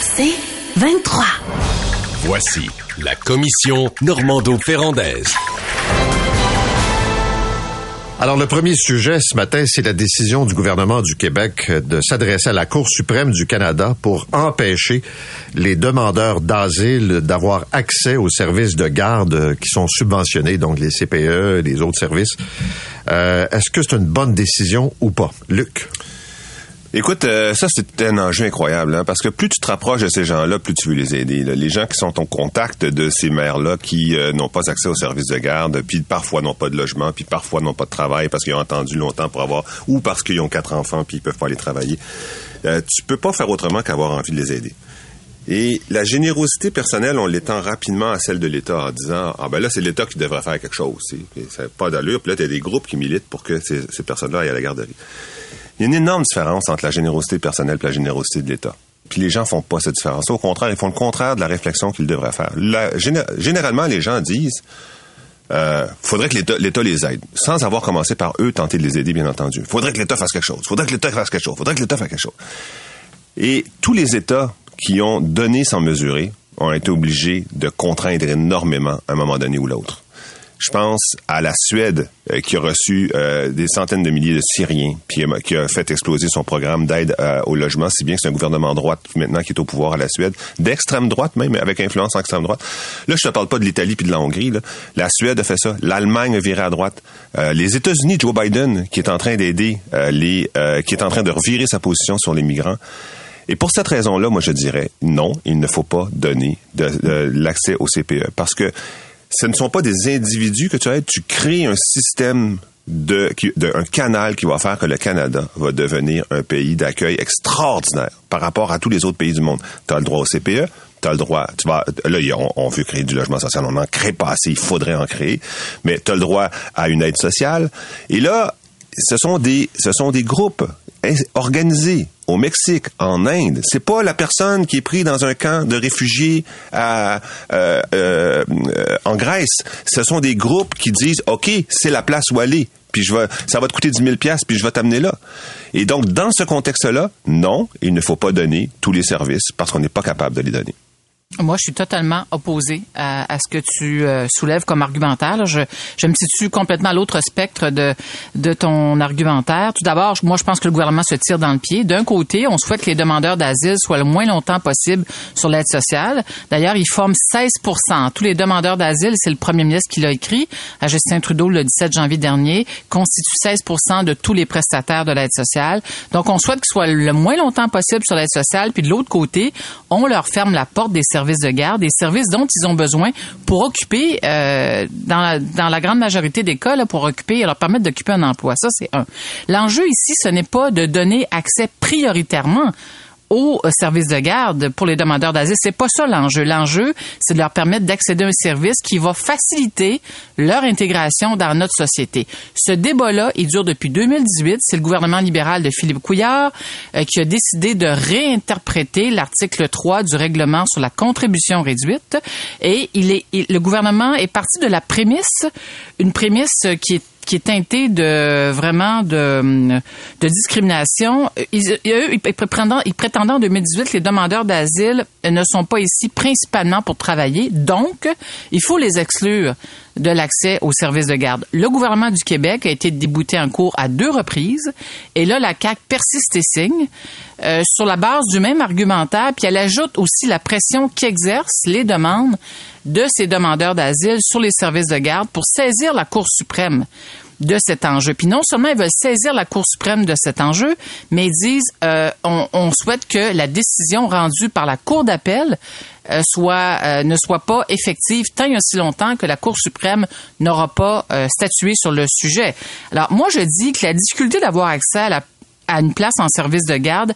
C'est 23. Voici la commission Normando-Ferrandaise. Alors, le premier sujet ce matin, c'est la décision du gouvernement du Québec de s'adresser à la Cour suprême du Canada pour empêcher les demandeurs d'asile d'avoir accès aux services de garde qui sont subventionnés, donc les CPE, les autres services. Euh, Est-ce que c'est une bonne décision ou pas? Luc? Écoute, euh, ça c'est un enjeu incroyable, hein, parce que plus tu te rapproches de ces gens-là, plus tu veux les aider. là. Les gens qui sont en contact de ces mères-là, qui euh, n'ont pas accès aux services de garde, puis parfois n'ont pas de logement, puis parfois n'ont pas de travail parce qu'ils ont attendu longtemps pour avoir, ou parce qu'ils ont quatre enfants puis ils peuvent pas aller travailler. Euh, tu peux pas faire autrement qu'avoir envie de les aider. Et la générosité personnelle, on l'étend rapidement à celle de l'État en disant ah ben là c'est l'État qui devrait faire quelque chose. c'est- Ça n'a pas d'allure. Puis là, tu des groupes qui militent pour que ces, ces personnes-là aillent à la garderie. Il y a une énorme différence entre la générosité personnelle et la générosité de l'État. Puis les gens font pas cette différence. Au contraire, ils font le contraire de la réflexion qu'ils devraient faire. Généralement, les gens disent euh, faudrait que l'État l'État les aide, sans avoir commencé par eux tenter de les aider, bien entendu. Faudrait que l'État fasse quelque chose. Faudrait que l'État fasse quelque chose. Faudrait que l'État fasse quelque chose. Et tous les États qui ont donné sans mesurer ont été obligés de contraindre énormément à un moment donné ou l'autre. Je pense à la Suède euh, qui a reçu euh, des centaines de milliers de Syriens, puis qui a fait exploser son programme d'aide euh, au logement, si bien que c'est un gouvernement droite maintenant qui est au pouvoir à la Suède, d'extrême droite même, avec influence en extrême droite. Là, je te parle pas de l'Italie puis de la Hongrie. là. La Suède a fait ça, l'Allemagne a viré à droite, les États-Unis, Joe Biden, qui est en train d'aider les, qui est en train de revirer sa position sur les migrants. Et pour cette raison-là, moi, je dirais non, il ne faut pas donner de l'accès au CPE parce que ce ne sont pas des individus que tu aides, tu crées un système de, canal qui va faire que le Canada va devenir un pays d'accueil extraordinaire par rapport à tous les autres pays du monde. Tu as le droit au CPE, tu as le droit, tu vas, là, on, veut créer du logement social, on n'en crée pas assez, il faudrait en créer, mais tu as le droit à une aide sociale. Et là, ce sont des, ce sont des groupes organisés au Mexique, en Inde. C'est pas la personne qui est prise dans un camp de réfugiés à, euh, euh, en Grèce. Ce sont des groupes qui disent, OK, c'est la place où aller. Puis je vais, ça va te coûter 10 000 piastres, puis je vais t'amener là. Et donc, dans ce contexte-là, non, il ne faut pas donner tous les services parce qu'on n'est pas capable de les donner. Moi, je suis totalement opposée à, à ce que tu euh, soulèves comme argumentaire. Je, je me situe complètement à l'autre spectre de, de ton argumentaire. Tout d'abord, moi, je pense que le gouvernement se tire dans le pied. D'un côté, on souhaite que les demandeurs d'asile soient le moins longtemps possible sur l'aide sociale. D'ailleurs, ils forment 16% Tous les demandeurs d'asile, c'est le premier ministre qui l'a écrit à Justin Trudeau le 17 janvier dernier, constituent 16 de tous les prestataires de l'aide sociale. Donc, on souhaite qu'ils soient le moins longtemps possible sur l'aide sociale. Puis de l'autre côté, on leur ferme la porte des services de garde, des services dont ils ont besoin pour occuper, euh, dans, la, grande majorité des cas, pour occuper, leur permettre d'occuper un emploi. Ça, c'est un. L'enjeu ici, ce n'est pas de donner accès prioritairement aux euh, services de garde pour les demandeurs d'asile. C'est pas ça l'enjeu. L'enjeu, c'est de leur permettre d'accéder à un service qui va faciliter leur intégration dans notre société. Ce débat-là, il dure depuis 2018. C'est le gouvernement libéral de Philippe Couillard euh, qui a décidé de réinterpréter l'article 3 du règlement sur la contribution réduite. Et le gouvernement est parti de la prémisse, une prémisse qui est qui est teinté de vraiment de, de discrimination. Ils, eux, en 2018 que les demandeurs d'asile ne sont pas ici principalement pour travailler, donc il faut les exclure de l'accès aux services de garde. Le gouvernement du Québec a été débouté en cours à deux reprises, et là, la CAQ persiste et signe euh, sur la base du même argumentaire, puis elle ajoute aussi la pression qu'exercent les demandes de ces demandeurs d'asile sur les services de garde pour saisir la Cour suprême de cet enjeu. Puis non seulement ils veulent saisir la Cour suprême de cet enjeu, mais ils disent euh, on, souhaite que la décision rendue par la Cour d'appel euh, soit euh, ne soit pas effective tant et aussi longtemps que la Cour suprême n'aura pas statué sur le sujet. Alors moi je dis que la difficulté d'avoir accès à une place en service de garde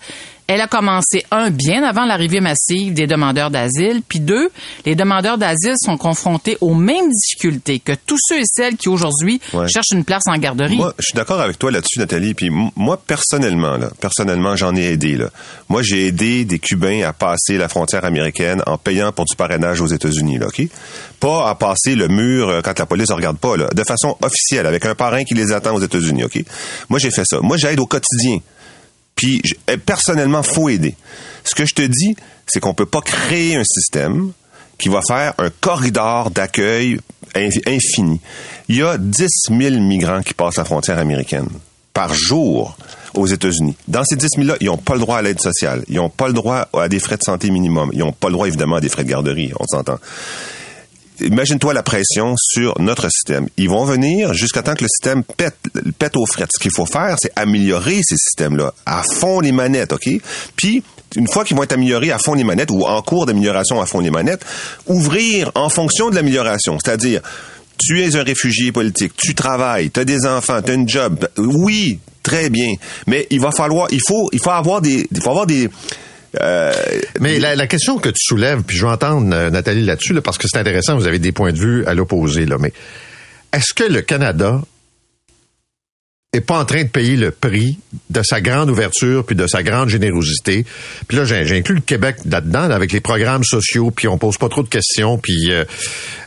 elle a commencé, un, bien avant l'arrivée massive des demandeurs d'asile, puis deux, les demandeurs d'asile sont confrontés aux mêmes difficultés que tous ceux et celles qui aujourd'hui Ouais. cherchent une place en garderie. Moi, je suis d'accord avec toi là-dessus, Nathalie. Puis moi, personnellement, là, personnellement, j'en ai aidé. Là. Moi, j'ai aidé des Cubains à passer la frontière américaine en payant pour du parrainage aux États-Unis, là, ok? Pas à passer le mur euh, quand la police ne regarde pas, là, de façon officielle, avec un parrain qui les attend aux États-Unis, ok? Moi, j'ai fait ça. Moi, j'aide au quotidien. Puis eh, personnellement, faut aider. Ce que je te dis, c'est qu'on peut pas créer un système qui va faire un corridor d'accueil infi- infini. Il y a 10 000 migrants qui passent la frontière américaine par jour aux États-Unis. Dans ces 10 000-là, ils n'ont pas le droit à l'aide sociale. Ils n'ont pas le droit à des frais de santé minimum. Ils n'ont pas le droit, évidemment, à des frais de garderie. On s'entend. Imagine-toi la pression sur notre système. Ils vont venir jusqu'à temps que le système pète, pète aux frettes. Ce qu'il faut faire, c'est améliorer ces systèmes-là à fond les manettes, OK? Puis, une fois qu'ils vont être améliorés à fond les manettes ou en cours d'amélioration à fond les manettes, ouvrir en fonction de l'amélioration. C'est-à-dire, tu es un réfugié politique, tu travailles, tu as des enfants, tu as un job. Oui, très bien. Mais il va falloir, il faut, il faut avoir des, il faut avoir des, euh, Mais la, la question que tu soulèves, puis je vais entendre euh, Nathalie là-dessus, là, parce que c'est intéressant, vous avez des points de vue à l'opposé, là, mais est-ce que le Canada est pas en train de payer le prix de sa grande ouverture puis de sa grande générosité. Puis là, j'inclus le Québec là-dedans, là, avec les programmes sociaux, puis on pose pas trop de questions. Puis euh,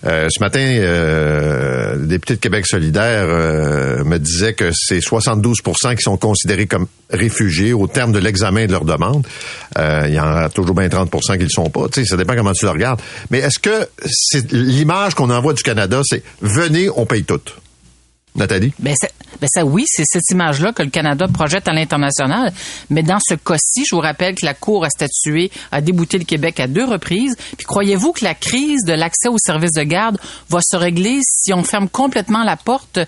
euh, ce matin, euh, le député de Québec solidaire euh, me disait que c'est 72% qui sont considérés comme réfugiés au terme de l'examen de leur demande. Il y en a toujours bien 30% qui ne le sont pas. Ça dépend comment tu le regardes. Mais est-ce que l'image qu'on envoie du Canada, c'est venez, on paye tout? Nathalie? Ben, ben ça, oui, c'est cette image-là que le Canada projette à l'international. Mais dans ce cas-ci, je vous rappelle que la Cour a statué, a débouté le Québec à deux reprises. Puis croyez-vous que la crise de l'accès aux services de garde va se régler si on ferme complètement la porte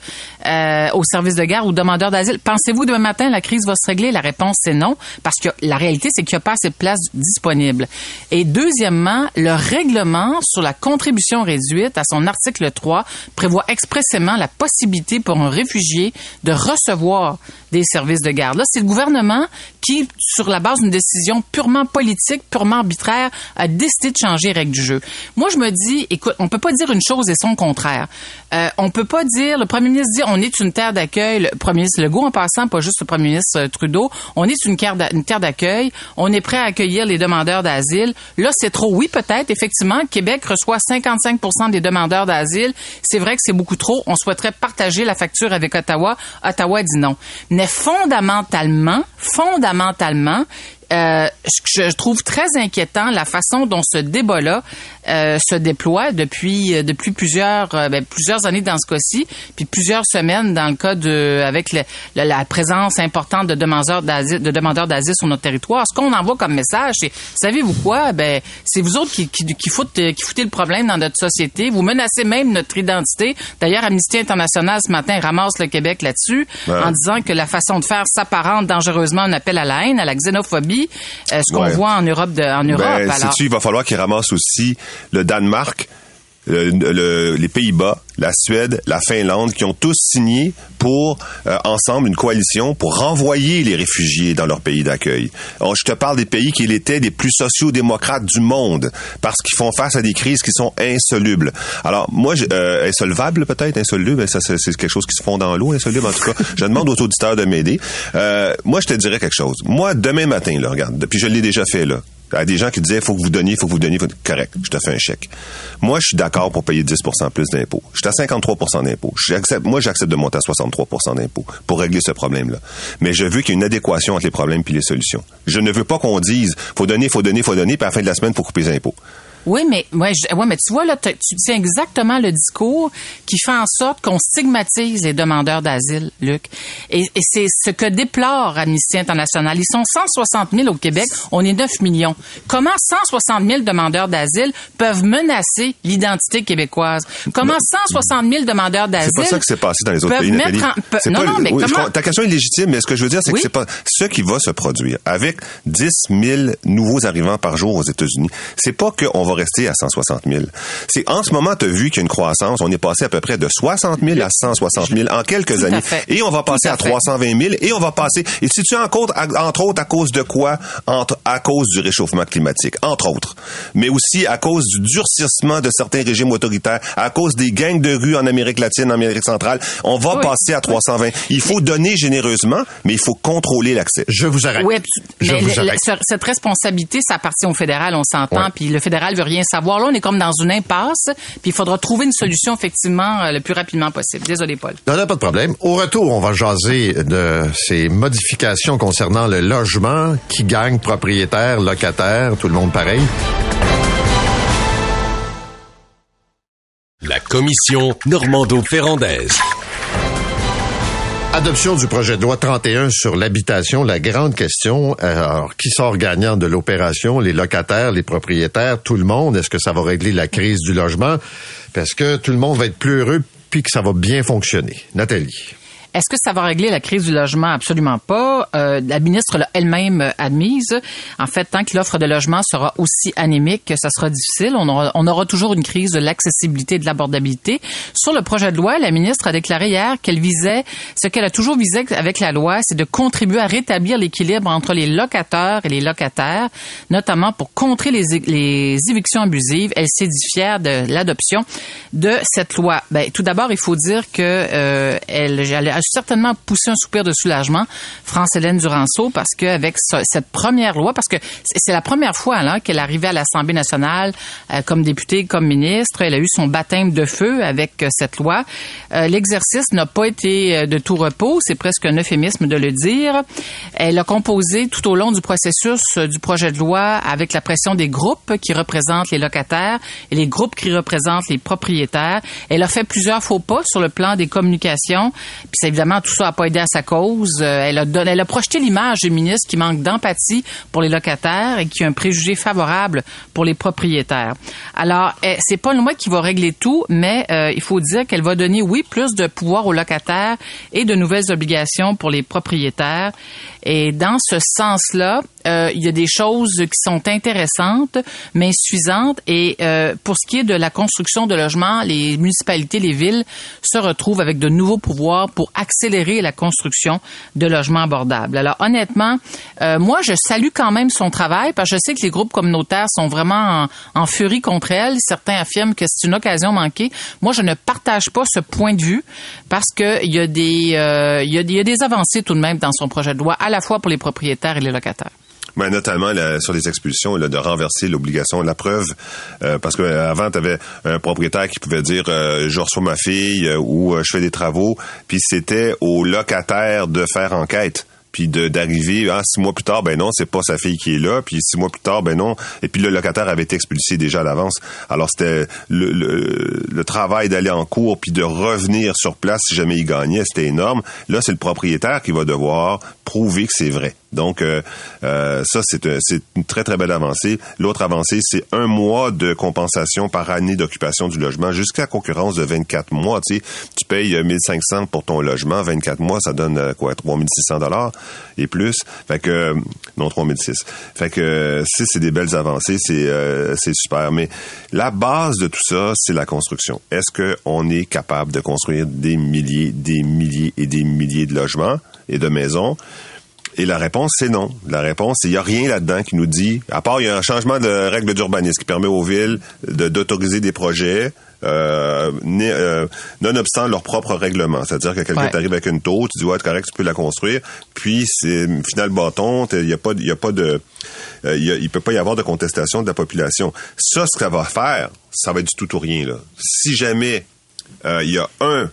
euh, aux services de garde aux demandeurs d'asile? Pensez-vous demain matin la crise va se régler? La réponse c'est non, parce que la réalité c'est qu'il n'y a pas assez de places disponibles. Et deuxièmement, le règlement sur la contribution réduite à son article 3 prévoit expressément la possibilité pour un réfugié de recevoir des services de garde. Là, c'est le gouvernement qui, sur la base d'une décision purement politique, purement arbitraire, a décidé de changer les règles du jeu. Moi, je me dis, écoute, on peut pas dire une chose et son contraire. Euh, on peut pas dire, le premier ministre dit, on est une terre d'accueil. Le premier ministre Legault, en passant, pas juste le premier ministre euh, Trudeau, on est une, terre d'a- une terre d'accueil. On est prêt à accueillir les demandeurs d'asile. Là, c'est trop. Oui, peut-être, effectivement, Québec reçoit 55% des demandeurs d'asile. C'est vrai que c'est beaucoup trop. On souhaiterait partager la facture avec Ottawa. Ottawa dit non. Mais fondamentalement, fondamentalement, euh, je, je trouve très inquiétant la façon dont ce débat-là euh, se déploie depuis euh, depuis plusieurs euh, ben, plusieurs années dans ce cas-ci, puis plusieurs semaines dans le cas de avec le- le- la présence importante de demandeurs d'asile de demandeurs d'asile sur notre territoire. Ce qu'on envoie comme message, c'est savez-vous quoi? Ben c'est vous autres qui qui, qui foutent qui foutez le problème dans notre société. Vous menacez même notre identité. D'ailleurs, Amnesty International ce matin ramasse le Québec là-dessus Ouais. en disant que la façon de faire s'apparente dangereusement un appel à la haine, à la xénophobie, euh, ce qu'on Ouais. voit en Europe de, en Europe. Ben, alors, il va falloir qu'ils ramassent aussi le Danemark, le- le- les Pays-Bas, la Suède, la Finlande, qui ont tous signé pour euh, ensemble une coalition pour renvoyer les réfugiés dans leur pays d'accueil. Alors, Je te parle des pays qui étaient les plus sociaux-démocrates du monde parce qu'ils font face à des crises qui sont insolubles. Alors moi, euh, insolvables peut-être, insolubles, ça c'est quelque chose qui se fond dans l'eau, insoluble en tout cas. Je demande aux auditeurs de m'aider. Euh, moi, je te dirais quelque chose. Moi, demain matin, là, regarde, depuis je l'ai déjà fait là à des gens qui disaient faut que vous donniez, faut que vous donniez, faut... correct, je te fais un chèque. Moi, je suis d'accord pour payer 10% plus d'impôts. À 53 d'impôts. J'accepte, moi, j'accepte de monter à 63% d'impôts pour régler ce problème-là. Mais je veux qu'il y ait une adéquation entre les problèmes et les solutions. Je ne veux pas qu'on dise faut donner, faut donner, faut donner, puis à la fin de la semaine, faut couper les impôts. Oui, mais ouais, je- ouais, mais tu vois là, tu tiens exactement le discours qui fait en sorte qu'on stigmatise les demandeurs d'asile, Luc. Et, et c'est ce que déplore Amnesty International. Ils sont 160 000 au Québec, on est 9 millions. Comment 160 000 demandeurs d'asile peuvent menacer l'identité québécoise? Comment 160 000 demandeurs d'asile C'est pas ça qui s'est passé dans les autres pays, en- pe- non, pas- non, mais oui, comment ta question est légitime, mais ce que je veux dire, c'est Oui. que c'est pas ce qui va se produire avec 10 000 nouveaux arrivants par jour aux États-Unis. C'est pas qu'on va rester à 160 000. C'est en ce moment, tu as vu qu'il y a une croissance. On est passé à peu près de 60 000 à 160 000 en quelques Tout années. Et on va passer Tout à à fait. 320 000 et on va passer. Et si tu en compte, à- entre autres, à cause de quoi? Entre, à cause du réchauffement climatique, entre autres. Mais aussi à cause du durcissement de certains régimes autoritaires, à cause des gangs de rue en Amérique latine, en Amérique centrale. On va Oui. passer à 320. Il faut donner généreusement, mais il faut contrôler l'accès. Je vous arrête. Oui, Je mais vous arrête. cette responsabilité, ça appartient au fédéral, on s'entend, Ouais. puis le fédéral veut rien savoir. Là, on est comme dans une impasse, puis il faudra trouver une solution effectivement euh, le plus rapidement possible. Désolé, Paul. Non, non, pas de problème. Au retour, on va jaser de ces modifications concernant le logement, qui gagne, propriétaire, locataire, tout le monde pareil. La commission Normando-Ferrandaise. Adoption du projet de loi 31 sur l'habitation, la grande question. Alors, qui sort gagnant de l'opération? Les locataires, les propriétaires, tout le monde? Est-ce que ça va régler la crise du logement? Parce que tout le monde va être plus heureux puis que ça va bien fonctionner. Nathalie. Est-ce que ça va régler la crise du logement? Absolument pas. Euh, la ministre l'a elle-même admise. En fait, tant que l'offre de logement sera aussi anémique, ça sera difficile. On aura, toujours une crise de l'accessibilité et de l'abordabilité. Sur le projet de loi, la ministre a déclaré hier qu'elle visait, ce qu'elle a toujours visé avec la loi, c'est de contribuer à rétablir l'équilibre entre les locataires et les locataires, notamment pour contrer les, les évictions abusives. Elle s'est dit fière de l'adoption de cette loi. Ben, tout d'abord, il faut dire que euh, elle, certainement poussé un soupir de soulagement, France-Hélène Duranceau, parce qu'avec cette première loi, parce que c'est la première fois là qu'elle arrivait à l'Assemblée nationale euh, comme députée, comme ministre, elle a eu son baptême de feu avec euh, cette loi. Euh, l'exercice n'a pas été de tout repos, c'est presque un euphémisme de le dire. Elle a composé tout au long du processus du projet de loi avec la pression des groupes qui représentent les locataires et les groupes qui représentent les propriétaires. Elle a fait plusieurs faux pas sur le plan des communications, puis évidemment, tout ça n'a pas aidé à sa cause. Euh, elle a, donné, elle a projeté l'image du ministre qui manque d'empathie pour les locataires et qui a un préjugé favorable pour les propriétaires. Alors, eh, c'est pas le loi qui va régler tout, mais euh, il faut dire qu'elle va donner, oui, plus de pouvoir aux locataires et de nouvelles obligations pour les propriétaires. Et dans ce sens-là, euh, il y a des choses qui sont intéressantes, mais insuffisantes. Et euh, pour ce qui est de la construction de logements, les municipalités, les villes se retrouvent avec de nouveaux pouvoirs pour accélérer la construction de logements abordables. Alors honnêtement, euh, moi, je salue quand même son travail parce que je sais que les groupes communautaires sont vraiment en, furie contre elle. Certains affirment que c'est une occasion manquée. Moi, je ne partage pas ce point de vue parce que il y a des euh, y a, il y a des avancées tout de même dans son projet de loi, à la fois pour les propriétaires et les locataires. Ben, notamment sur les expulsions, de renverser l'obligation, la preuve, euh, parce que euh, avant, tu avais un propriétaire qui pouvait dire euh, je reçois ma fille euh, ou je fais des travaux, puis c'était au locataire de faire enquête puis d'arriver ah, six mois plus tard ben non c'est pas sa fille qui est là puis six mois plus tard ben non et puis le locataire avait été expulsé déjà à l'avance. Alors c'était le, le, le, travail d'aller en cours puis de revenir sur place si jamais il gagnait c'était énorme. Là c'est le propriétaire qui va devoir prouver que c'est vrai donc, euh, euh, ça, c'est une très, très belle avancée. L'autre avancée, c'est un mois de compensation par année d'occupation du logement jusqu'à concurrence de 24 mois. Tu, sais, tu payes 1500 pour ton logement, 24 mois, ça donne euh, quoi, 3600 dollars et plus. Fait que, non, 3006. Fait que, si c'est des belles avancées, c'est c'est super. Mais la base de tout ça, c'est la construction. Est-ce qu'on est capable de construire des milliers, des milliers et des milliers de logements et de maisons? Et la réponse, c'est non. La réponse, il n'y a rien là-dedans qui nous dit, à part il y a un changement de règle d'urbanisme qui permet aux villes d'autoriser des projets euh, euh, nonobstant leur propre règlement. C'est-à-dire que quelqu'un t'arrive avec une taux, tu dis ouais, c'est correct, tu peux la construire. Puis c'est final bâton, il y a pas, il y a pas de, euh, il peut pas y avoir de contestation de la population. Ça, ce que ça va faire, ça va être du tout ou rien là. Si jamais il y a un,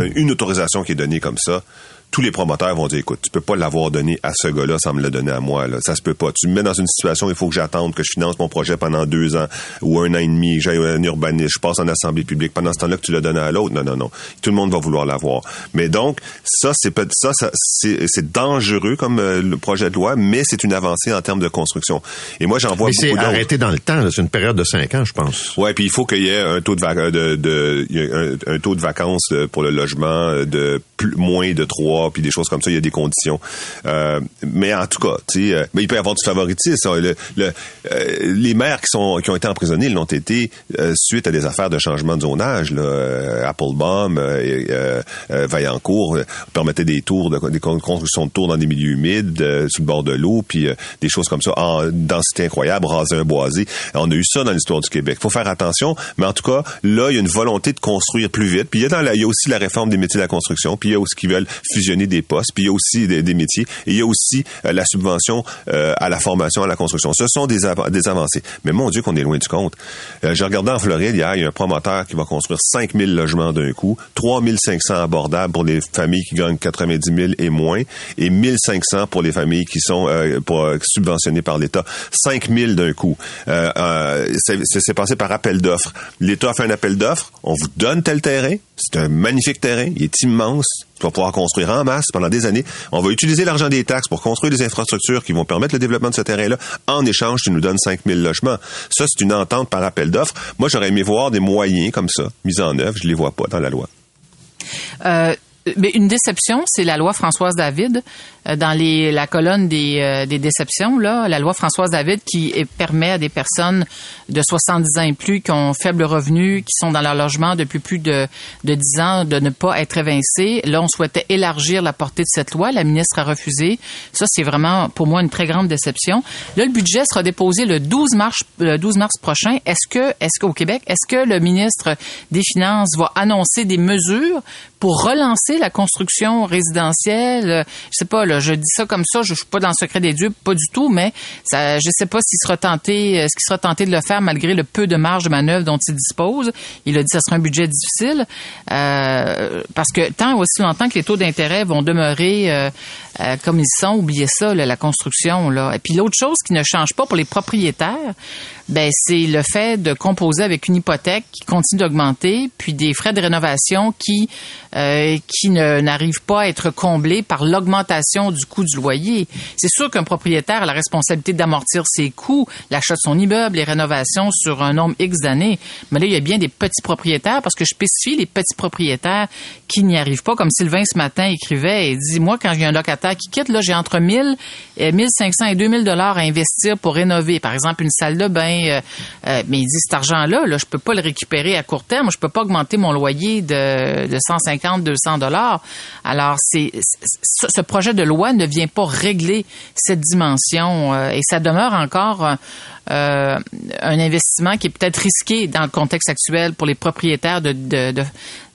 une autorisation qui est donnée comme ça, tous les promoteurs vont dire écoute, tu peux pas l'avoir donné à ce gars-là sans me le donner à moi. Là. Ça se peut pas. Tu me mets dans une situation où il faut que j'attende que je finance mon projet pendant deux ans ou un an et demi, que j'aille un urbaniste, je passe en assemblée publique. Pendant ce temps-là que tu le donnes à l'autre, non, non, non. Tout le monde va vouloir l'avoir. Mais donc, ça, c'est ça, ça c'est dangereux comme euh, le projet de loi, mais c'est une avancée en termes de construction. Et moi, j'en vois mais c'est arrêté dans le temps. C'est une période de cinq ans, je pense. Ouais, puis il faut qu'il y ait un taux de, de, de un, un, taux de vacances pour le logement de plus, moins de trois puis des choses comme ça, il y a des conditions. Euh, mais en tout cas, tu sais, euh, mais il peut y avoir du favoritisme. Le, euh, les maires qui sont qui ont été emprisonnés l'ont été suite à des affaires de changement de zonage. Là, Applebaum, euh, Vaillancourt permettaient des tours, de, des constructions de tours dans des milieux humides, sur le bord de l'eau, puis des choses comme ça en densité incroyable, raser un boisé. On a eu ça dans l'histoire du Québec. Faut faire attention, mais en tout cas, là, il y a une volonté de construire plus vite. Puis il y a, y a aussi la réforme des métiers de la construction, puis il y a aussi qui veulent fusionner des postes, puis il y a aussi des, métiers, et il y a aussi euh, la subvention euh, à la formation, à la construction. Ce sont des, av- des avancées. Mais mon Dieu qu'on est loin du compte. Euh, J'ai regardé en Floride il y a un promoteur qui va construire 5000 logements d'un coup, 3500 abordables pour les familles qui gagnent 90 000 et moins, et 1500 pour les familles qui sont subventionnées par l'État. 5000 d'un coup. C'est passé par appel d'offres. L'État a fait un appel d'offres, on vous donne tel terrain, c'est un magnifique terrain, il est immense, tu vas pouvoir construire en masse pendant des années. On va utiliser l'argent des taxes pour construire des infrastructures qui vont permettre le développement de ce terrain-là. En échange, tu nous donnes 5000 logements. Ça, c'est une entente par appel d'offres. Moi, j'aurais aimé voir des moyens comme ça, mis en œuvre. Je les vois pas dans la loi. Euh, mais une déception, c'est la loi Françoise David. Euh, Dans les, la colonne des, euh, des déceptions, là, la loi Françoise David qui permet à des personnes de 70 ans et plus qui ont faible revenu, qui sont dans leur logement depuis plus de, de 10 ans, de ne pas être évincés. Là, on souhaitait élargir la portée de cette loi. La ministre a refusé. Ça, c'est vraiment pour moi une très grande déception. Là, le budget sera déposé le 12 mars, le 12 mars prochain. Est-ce que, est-ce qu'au Québec, est-ce que le ministre des Finances va annoncer des mesures pour relancer la construction résidentielle? Je sais pas, je dis ça comme ça, je suis pas dans le secret des dieux, pas du tout, mais ça, je sais pas s'il sera tenté, euh, ce qu'il sera tenté de le faire malgré le peu de marge de manœuvre dont il dispose. Il a dit que ça sera un budget difficile, euh, parce que tant aussi longtemps que les taux d'intérêt vont demeurer euh, euh, comme ils sont, oubliez ça, la construction. Là. Et puis l'autre chose qui ne change pas pour les propriétaires, ben c'est le fait de composer avec une hypothèque qui continue d'augmenter, puis des frais de rénovation qui euh, qui n'arrivent pas à être comblés par l'augmentation du coût du loyer. C'est sûr qu'un propriétaire a la responsabilité d'amortir ses coûts, l'achat de son immeuble, les rénovations sur un nombre X d'années. Mais là, il y a bien des petits propriétaires, parce que je spécifie les petits propriétaires qui n'y arrivent pas, comme Sylvain ce matin écrivait et dit, moi, quand j'ai un locataire qui quitte, là, j'ai entre 1000, euh, 1500 et 2000 dollars à investir pour rénover, par exemple, une salle de bain. Euh, euh, mais il dit, cet argent-là, là, je peux pas le récupérer à court terme. Je peux pas augmenter mon loyer de, de 150, 200 dollars. Alors, c'est, ce projet de loi ne vient pas régler cette dimension euh, et ça demeure encore euh, un investissement qui est peut-être risqué dans le contexte actuel pour les propriétaires de, de, de-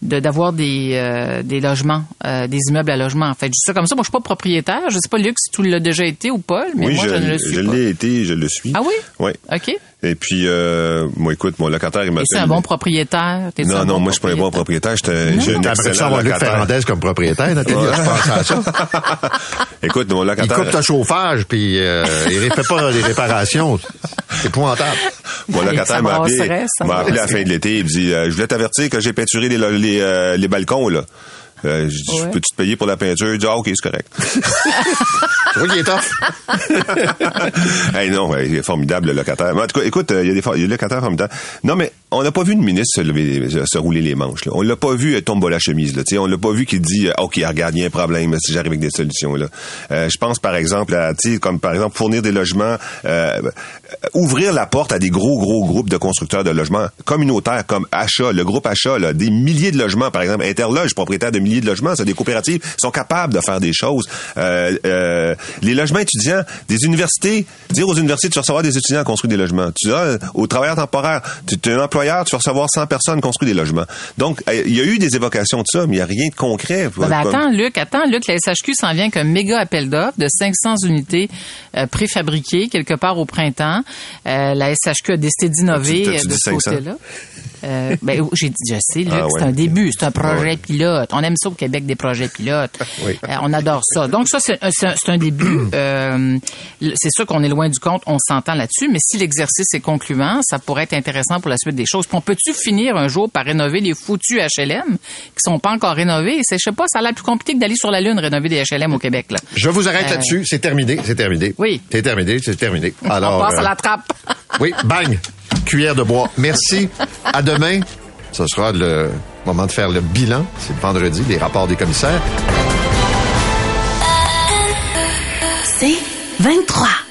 de- d'avoir des, euh, des logements, euh, des immeubles à logement. En fait, je dis ça comme ça. Moi, je suis pas propriétaire. Je sais pas, Luc, si tu l'as déjà été ou pas, mais oui, moi, je, je, ne le suis je pas. l'ai été, je le suis. Ah oui? Oui. OK. Et puis, euh, moi, écoute, mon locataire, il m'a Es-tu un bon propriétaire? Non, un non, bon moi, je suis pas un bon propriétaire. J'étais, j'ai un T'aimerais ça excellent avoir Luc locataire. Ferrandez comme propriétaire, Nathalie? Je pense à ça. Écoute, mon Il locataire. coupe ton chauffage, puis euh, il ne fait pas les réparations. C'est épouvantable. Mon locataire m'a appelé, m'a appelé à la fin de l'été. Il me dit, euh, je voulais t'avertir que j'ai peinturé les, les, euh, les balcons, là. Euh, je dis, Ouais. peux-tu te payer pour la peinture? Il dit, ah, OK, c'est correct. Tu vois qu'il est tough. hey, non, ouais, il est formidable, le locataire. Mais en tout cas, écoute, euh, il y a des il y a des locataires formidables. Non, mais on n'a pas vu le ministre se, lever, se, rouler les manches. Là. On l'a pas vu euh, tomber la chemise. Là, on l'a pas vu qu'il dit, euh, OK, regarde, il y a un problème si j'arrive avec des solutions. Là. Euh, je pense, par exemple, à, comme par exemple, fournir des logements, euh, ouvrir la porte à des gros, gros groupes de constructeurs de logements communautaires comme Achat, le groupe Achat, là, des milliers de logements, par exemple, Interloge, propriétaire de milliers de logements, c'est des coopératives, sont capables de faire des choses. Euh, euh, les logements étudiants, des universités, dire aux universités, tu vas recevoir des étudiants à construire des logements. Tu dis, ah, aux travailleurs temporaires, tu es un employeur, tu vas recevoir 100 personnes construire des logements. Donc, euh, il y a eu des évocations de ça, mais il n'y a rien de concret. Ben, ben, attends, Luc, attends, Luc, la SHQ s'en vient avec un méga appel d'offres de 500 unités euh, préfabriquées quelque part au printemps. La SHQ a décidé d'innover de ce 500? côté-là. Ben, j'ai dit, je sais, Luc, Ah ouais, c'est un début, c'est un projet Ouais. pilote. On aime ça au Québec, des projets pilotes. Oui. Euh, on adore ça. Donc ça, c'est un, début. Euh, c'est sûr qu'on est loin du compte, on s'entend là-dessus, mais si l'exercice est concluant, ça pourrait être intéressant pour la suite des choses. Puis on peut-tu finir un jour par rénover les foutus HLM qui sont pas encore rénovés? Je sais pas, ça a l'air plus compliqué que d'aller sur la Lune rénover des HLM au Québec, là. Je vous arrête Euh, là-dessus. C'est terminé. C'est terminé. Oui. C'est terminé. C'est terminé. Alors, on passe à la trappe. Oui, bang! Cuillère de bois. Merci. À demain. Ce sera le moment de faire le bilan. C'est vendredi, les rapports des commissaires. C'est 23.